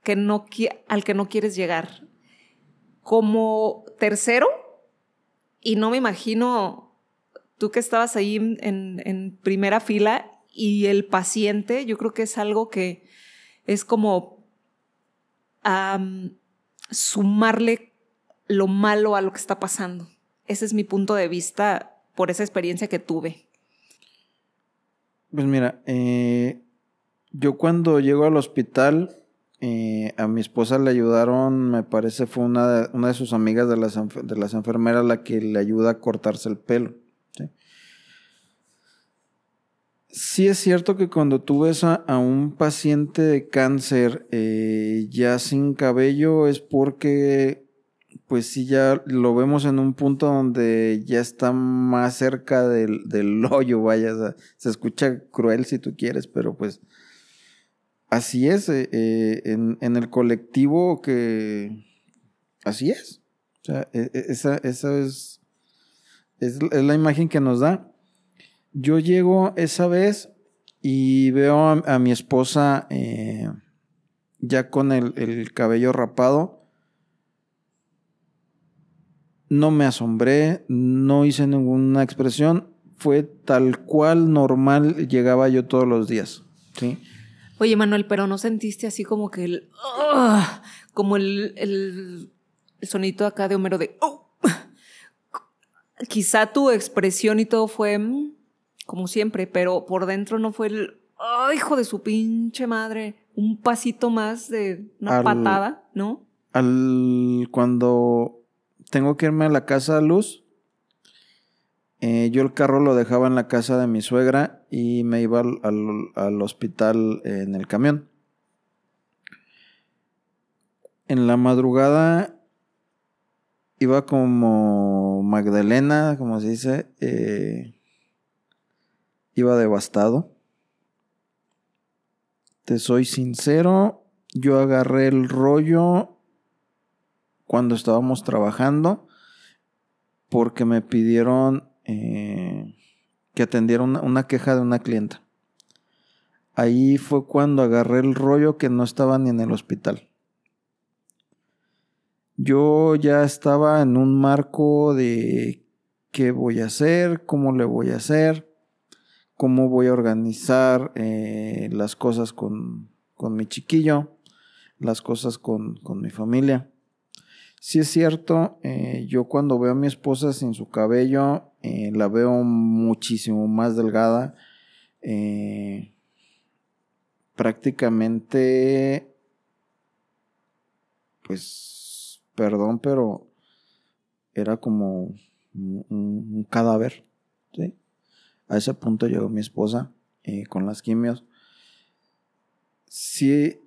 que no, al que no quieres llegar. Como tercero, y no me imagino tú que estabas ahí en, en, primera fila y el paciente, yo creo que es algo que es como um, sumarle lo malo a lo que está pasando. Ese es mi punto de vista por esa experiencia que tuve. Pues mira, eh, yo cuando llego al hospital, eh, a mi esposa le ayudaron, me parece fue una de, sus amigas de las, de las enfermeras la que le ayuda a cortarse el pelo. Sí es cierto que cuando tú ves a, a un paciente de cáncer eh, ya sin cabello es porque pues sí ya lo vemos en un punto donde ya está más cerca del, del [LAUGHS] hoyo, vaya, se escucha cruel si tú quieres, pero pues así es, eh, eh, en, en, el colectivo que así es. O sea, e, e, esa, esa es, es, la imagen que nos da. Yo llego esa vez y veo a, a mi esposa eh, ya con el, el, cabello rapado. No me asombré, no hice ninguna expresión, fue tal cual normal llegaba yo todos los días. ¿sí? Oye, Manuel, pero no sentiste así como que el. Uh, como el, el, el, sonito acá de Homero de. Uh, [LAUGHS] quizá tu expresión y todo fue como siempre, pero por dentro no fue el, oh, hijo de su pinche madre, un pasito más de una al, patada, ¿no? Al, cuando tengo que irme a la casa a luz, eh, yo el carro lo dejaba en la casa de mi suegra y me iba al, al, al hospital en el camión. En la madrugada iba como Magdalena, como se dice, eh, iba devastado. Te soy sincero, yo agarré el rollo cuando estábamos trabajando porque me pidieron eh, que atendiera una, una queja de una clienta. Ahí fue cuando agarré el rollo que no estaba ni en el hospital. Yo ya estaba en un marco de qué voy a hacer, cómo le voy a hacer, cómo voy a organizar eh, las cosas con, con, mi chiquillo, las cosas con, con mi familia. Sí es cierto, eh, yo cuando veo a mi esposa sin su cabello, eh, la veo muchísimo más delgada. prácticamente, pues, perdón, pero era como un, cadáver. ¿sí? A ese punto llegó mi esposa eh, con las quimios. Sí,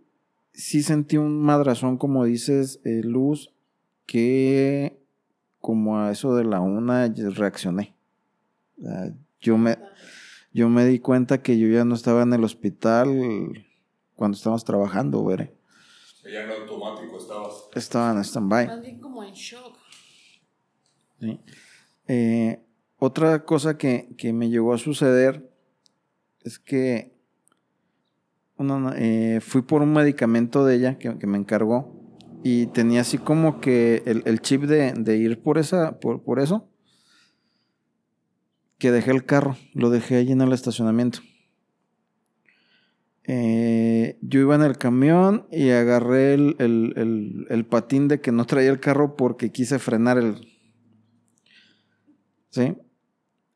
sí sentí un madrazón, como dices, eh, Luz, que como a eso de la una reaccioné. yo me, yo me di cuenta que yo ya no estaba en el hospital cuando estábamos trabajando, veré. Ya en automático estabas. Estaba en stand-by. Más bien como en shock. Sí. Eh, otra cosa que, me llegó a suceder es que eh, fui por un medicamento de ella que, me encargó y tenía así como que el, chip de, ir por, esa, por, por, eso, que dejé el carro, lo dejé allí en el estacionamiento. Eh, yo iba en el camión y agarré el, el patín de que no traía el carro porque quise frenar el, ¿sí?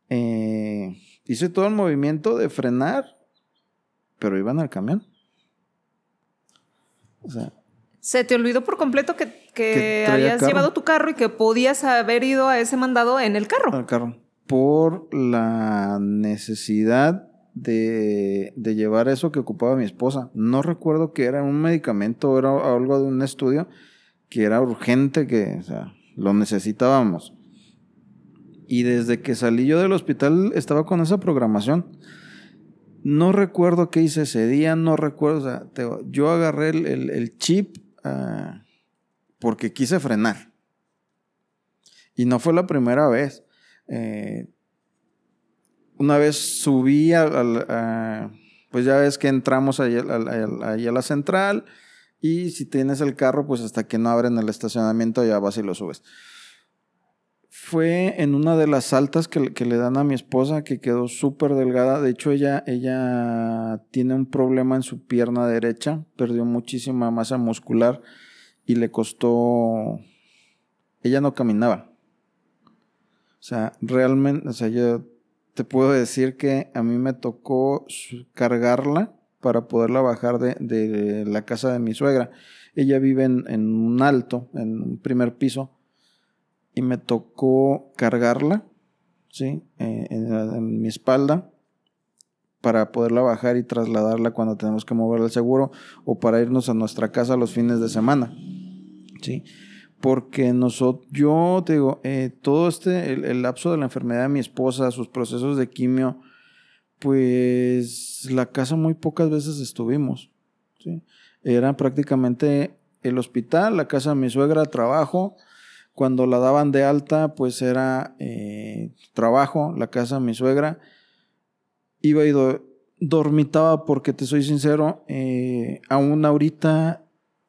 Eh, hice todo el movimiento de frenar, pero iban al camión. O sea, se te olvidó por completo que, habías llevado tu carro y que podías haber ido a ese mandado en el carro. Al carro. Por la necesidad de, de, llevar eso que ocupaba mi esposa. No recuerdo que era un medicamento, era algo de un estudio que era urgente, que o sea, lo necesitábamos. Y desde que salí yo del hospital estaba con esa programación. No recuerdo qué hice ese día, no recuerdo. O sea, yo agarré el, chip ah, porque quise frenar. Y no fue la primera vez. Eh, una vez subí pues ya ves que entramos ahí a la central y si tienes el carro, pues hasta que no abren el estacionamiento ya vas y lo subes fue en una de las altas que, le dan a mi esposa, que quedó súper delgada. De hecho, ella, ella tiene un problema en su pierna derecha, perdió muchísima masa muscular y le costó... Ella no caminaba. O sea, realmente, o sea, yo te puedo decir que a mí me tocó cargarla para poderla bajar de, la casa de mi suegra. Ella vive en, en un alto, en un primer piso y me tocó cargarla, ¿sí? Eh, en, mi espalda para poderla bajar y trasladarla cuando tenemos que mover el seguro o para irnos a nuestra casa los fines de semana, ¿sí? Porque nosotros, yo te digo, eh, todo este, el, lapso de la enfermedad de mi esposa, sus procesos de quimio, pues la casa muy pocas veces estuvimos, ¿sí? Era prácticamente el hospital, la casa de mi suegra, trabajo, cuando la daban de alta, pues era eh, trabajo, la casa de mi suegra. Iba y dormitaba porque te soy sincero, eh, aún ahorita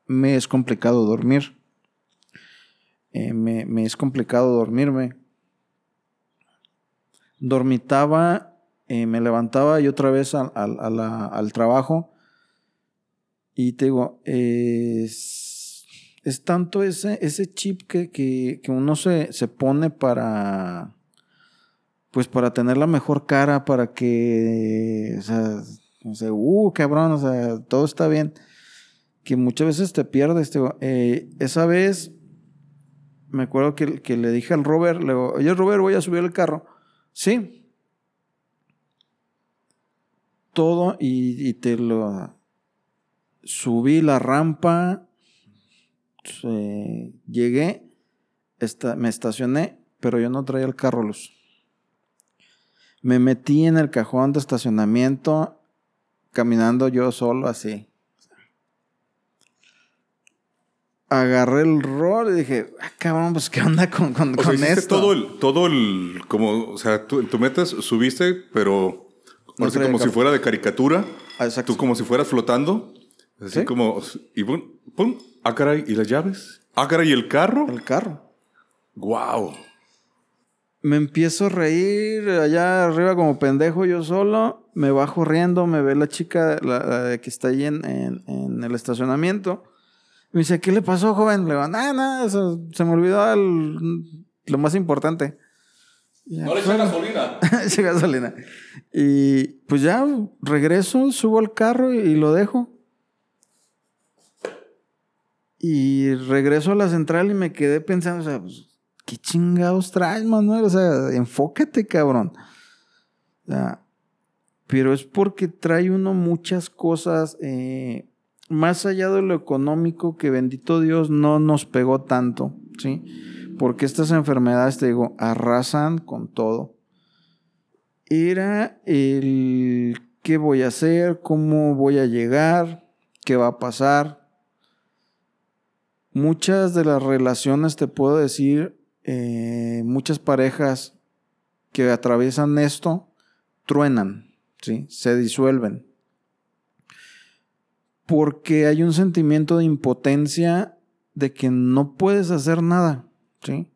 me es complicado dormir. Eh, me, es complicado dormirme. Dormitaba, me levantaba y otra vez al trabajo. Y te digo, es tanto ese, ese chip que, uno se, pone para, pues para tener la mejor cara, para que, o sea, no sé, uh, cabrón, o sea, todo está bien, que muchas veces te pierdes. Eh, esa vez, me acuerdo que, le dije al Robert, le digo, oye Robert, voy a subir el carro. Sí. Todo y, y te lo... Subí la rampa, llegué, me estacioné, pero yo no traía el carro luz. Me metí en el cajón de estacionamiento, caminando yo solo así. agarré el rol y dije, ah, cabrón, pues qué onda con, con, O sea, con hiciste esto. todo el, todo el, como, o sea, tú, en tu metas subiste, pero No como si fuera de caricatura. Ah, exacto. Tú como si fueras flotando. Así Sí. como, y pum, pum, ah, caray, ¿y las llaves? Ah, caray, ¿y el carro? El carro. Wow. Me empiezo a reír allá arriba como pendejo yo solo. Me bajo riendo, me ve la chica la, la de que está ahí en, en- en el estacionamiento. Me dice, ¿qué le pasó, joven? Le digo, nada, nada, se me olvidó el- lo más importante. Ya, eché [LAUGHS] gasolina. Eché gasolina. Y pues ya regreso, subo al carro y, y lo dejo. Y regreso a la central y me quedé pensando, o sea, pues, ¿qué chingados traes, Manuel? O sea, enfócate, cabrón. O sea, pero es porque trae uno muchas cosas, eh, más allá de lo económico, que bendito Dios no nos pegó tanto, ¿sí? Porque estas enfermedades, te digo, arrasan con todo. Era el qué voy a hacer, cómo voy a llegar, qué va a pasar. Muchas de las relaciones, te puedo decir, eh, muchas parejas que atraviesan esto, truenan, ¿sí? se disuelven. Porque hay un sentimiento de impotencia de que no puedes hacer nada, ¿sí?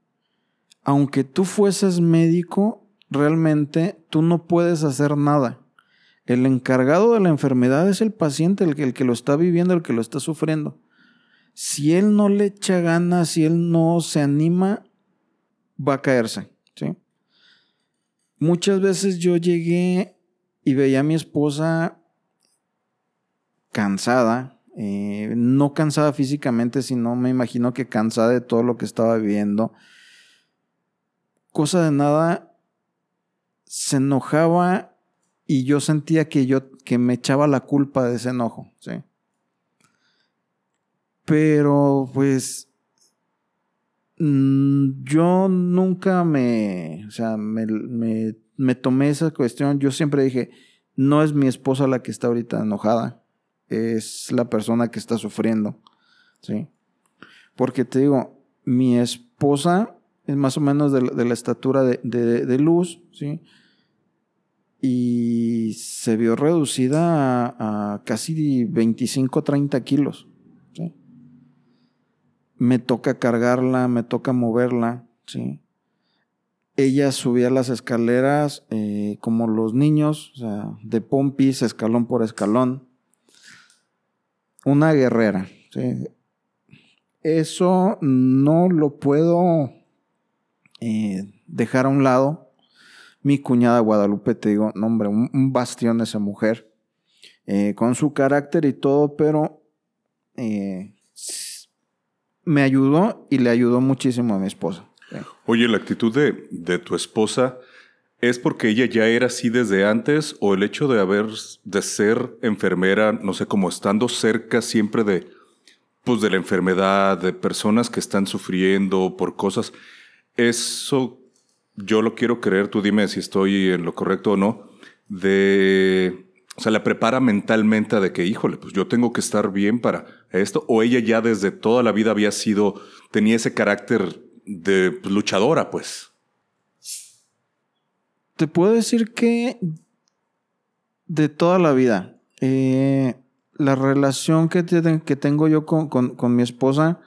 Aunque tú fueses médico, realmente tú no puedes hacer nada. El encargado de la enfermedad es el paciente, el que, el que lo está viviendo, el que lo está sufriendo. Si él no le echa ganas, si él no se anima, va a caerse. Muchas veces yo llegué y veía a mi esposa cansada, eh, no cansada físicamente, sino me imagino que cansada de todo lo que estaba viviendo. Cosa de nada, se enojaba y yo sentía que yo que me echaba la culpa de ese enojo, ¿sí? Pero pues mm, yo nunca me, o sea, me, me, tomé esa cuestión. Yo siempre dije, no es mi esposa la que está ahorita enojada, es la persona que está sufriendo, ¿sí? Porque te digo, mi esposa es más o menos de, la- estatura de, de- luz, ¿sí? Y se vio reducida a, a casi 25, 30 kilos. Me toca cargarla, me toca moverla, ¿sí? Ella subía las escaleras eh, como los niños, o sea, de pompis, escalón por escalón. Una guerrera, ¿sí? Eso no lo puedo eh, dejar a un lado. Mi cuñada Guadalupe, te digo, no, hombre, un, bastión esa mujer, eh, con su carácter y todo, pero me ayudó y le ayudó muchísimo a mi esposa. Oye, la actitud de, de tu esposa es porque ella ya era así desde antes o el hecho de haber, de ser enfermera, no sé, como estando cerca siempre de, pues de la enfermedad, de personas que están sufriendo por cosas, eso yo lo quiero creer, tú dime si estoy en lo correcto o no, de, o sea, la prepara mentalmente de que, híjole, pues yo tengo que estar bien para esto, o ella ya desde toda la vida había sido, tenía ese carácter de luchadora, pues. Te puedo decir que de toda la vida, eh, la relación que, que tengo yo con, con- con mi esposa,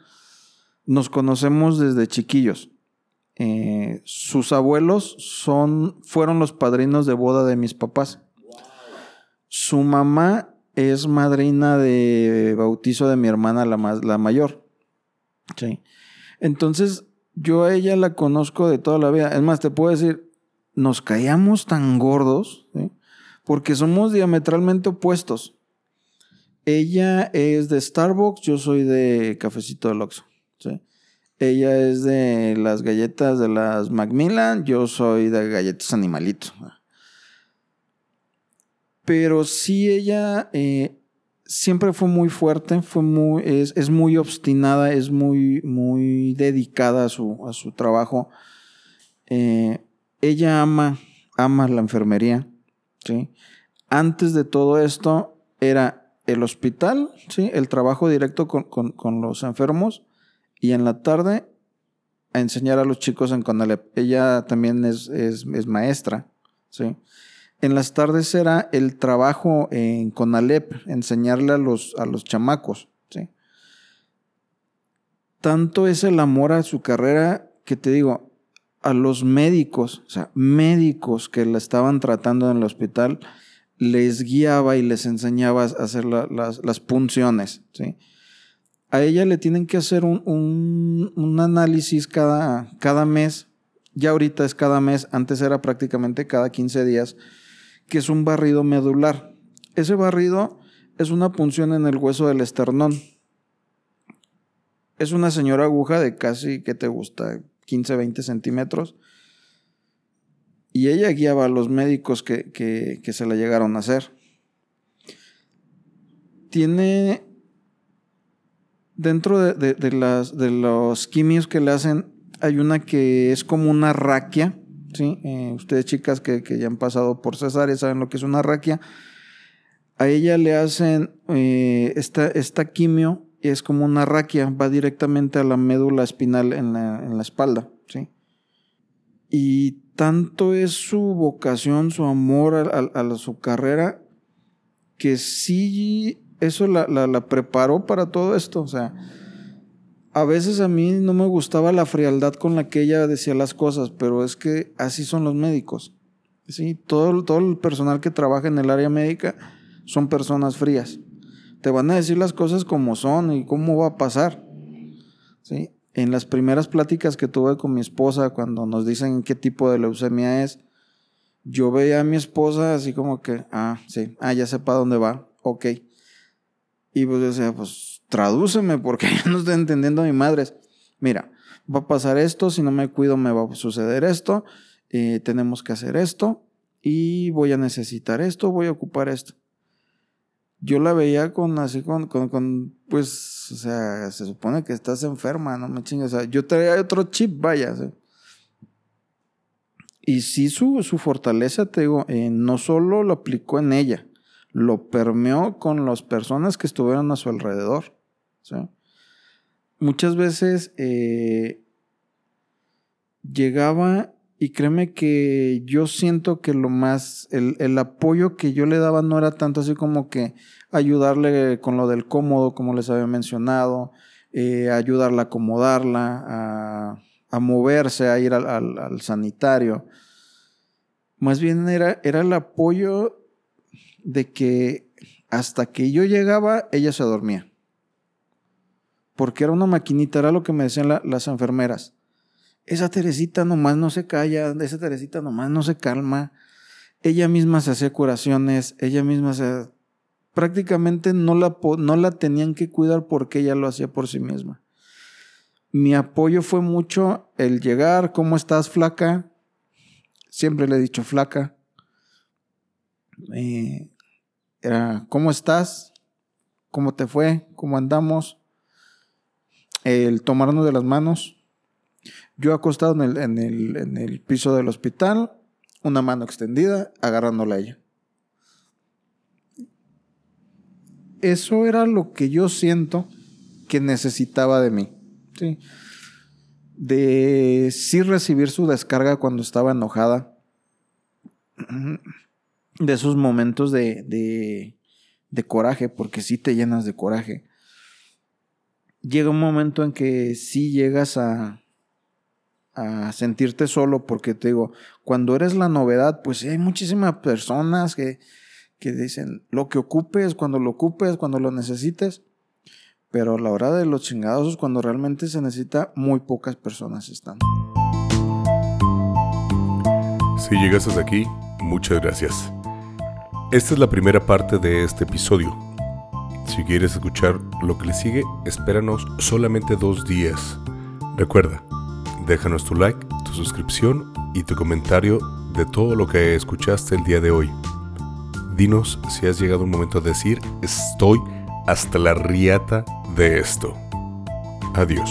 nos conocemos desde chiquillos. Eh, sus abuelos son, fueron los padrinos de boda de mis papás. Su mamá es madrina de bautizo de mi hermana, la, más- la mayor. Sí. Entonces, yo a ella la conozco de toda la vida. Es más, te puedo decir, nos caíamos tan gordos, porque somos diametralmente opuestos. Ella es de Starbucks, yo soy de Cafecito del Oxxo. ¿sí? Ella es de las galletas de las Macmillan, yo soy de galletas Animalitos. Pero sí ella eh, siempre fue muy fuerte, fue muy, es, es muy obstinada, es muy, muy dedicada a su, a su trabajo. Eh, ella ama, ama la enfermería, ¿sí? Antes de todo esto era el hospital, ¿sí? El trabajo directo con, con- con los enfermos y en la tarde a enseñar a los chicos en Conalep. Ella también es, es, es maestra, ¿sí? En las tardes era el trabajo en Conalep, enseñarle a los, a los chamacos, ¿sí? Tanto es el amor a su carrera que te digo, a los médicos, o sea, médicos que la estaban tratando en el hospital, les guiaba y les enseñaba a hacer las, las, punciones, ¿sí? A ella le tienen que hacer un, un, un análisis cada, cada mes, ya ahorita es cada mes, antes era prácticamente cada 15 días, que es un barrido medular. Ese barrido es una punción en el hueso del esternón. Es una señora aguja de casi, ¿qué te gusta? 15, 20 centímetros. Y ella guiaba a los médicos que, se la llegaron a hacer. Tiene dentro de, las, de los quimios que le hacen, hay una que es como una raquia, ¿sí? Eh, ustedes chicas que, ya han pasado por cesárea saben lo que es una raquia. A ella le hacen eh, esta, esta, quimio, es como una raquia, va directamente a la médula espinal en la, en la espalda, ¿sí? Y tanto es su vocación, su amor a, su carrera, que sí, eso la, la, preparó para todo esto. O sea, a veces a mí no me gustaba la frialdad con la que ella decía las cosas, pero es que así son los médicos. ¿sí? Todo, todo el personal que trabaja en el área médica son personas frías. Te van a decir las cosas como son y cómo va a pasar. ¿sí? en las primeras pláticas que tuve con mi esposa, cuando nos dicen qué tipo de leucemia es, yo veía a mi esposa así como que, ah, sí, ah, ya sepa dónde va, ok. Y pues decía, pues tradúceme porque [LAUGHS] yo no estoy entendiendo a mi madre. Mira, va a pasar esto, si no me cuido me va a suceder esto, eh, tenemos que hacer esto y voy a necesitar esto, voy a ocupar esto yo la veía con así, con, con, pues, o sea, se supone que estás enferma, no me chingas. O sea, yo traía otro chip, vaya. Y sí, su, su fortaleza, te digo, eh, no solo lo aplicó en ella, lo permeó con las personas que estuvieron a su alrededor. Muchas veces eh, llegaba y créeme que yo siento que lo más, el, apoyo que yo le daba no era tanto así como que ayudarle con lo del cómodo, como les había mencionado, eh, ayudarla a acomodarla, a, moverse, a ir al, sanitario. Más bien era, era el apoyo de que hasta que yo llegaba, ella se dormía. Porque era una maquinita, era lo que me decían las enfermeras esa Teresita nomás no se calla, esa Teresita nomás no se calma. Ella misma se hacía curaciones, ella misma se... Prácticamente no la, no la tenían que cuidar porque ella lo hacía por sí misma. Mi apoyo fue mucho el llegar, ¿cómo estás flaca? Siempre le he dicho flaca. Eh, era, ¿cómo estás? ¿Cómo te fue? ¿Cómo andamos? El tomarnos de las manos yo acostado en el, en el, en el piso del hospital, una mano extendida, agarrándola a ella. Eso era lo que yo siento que necesitaba de mí. ¿sí? De sí recibir su descarga cuando estaba enojada. De esos momentos de, de, de coraje, porque sí te llenas de coraje. Llega un momento en que sí llegas a, a sentirte solo, porque te digo, cuando eres la novedad, pues hay muchísimas personas que, que dicen, lo que ocupes, cuando lo ocupes, cuando lo necesites, pero a la hora de los chingados es cuando realmente se necesita, muy pocas personas están. Si llegas hasta aquí, muchas gracias. Esta es la primera parte de este episodio. Si quieres escuchar lo que le sigue, espéranos solamente dos días. Recuerda, Déjanos tu like, tu suscripción y tu comentario de todo lo que escuchaste el día de hoy. Dinos si has llegado un momento a decir estoy hasta la riata de esto. Adiós.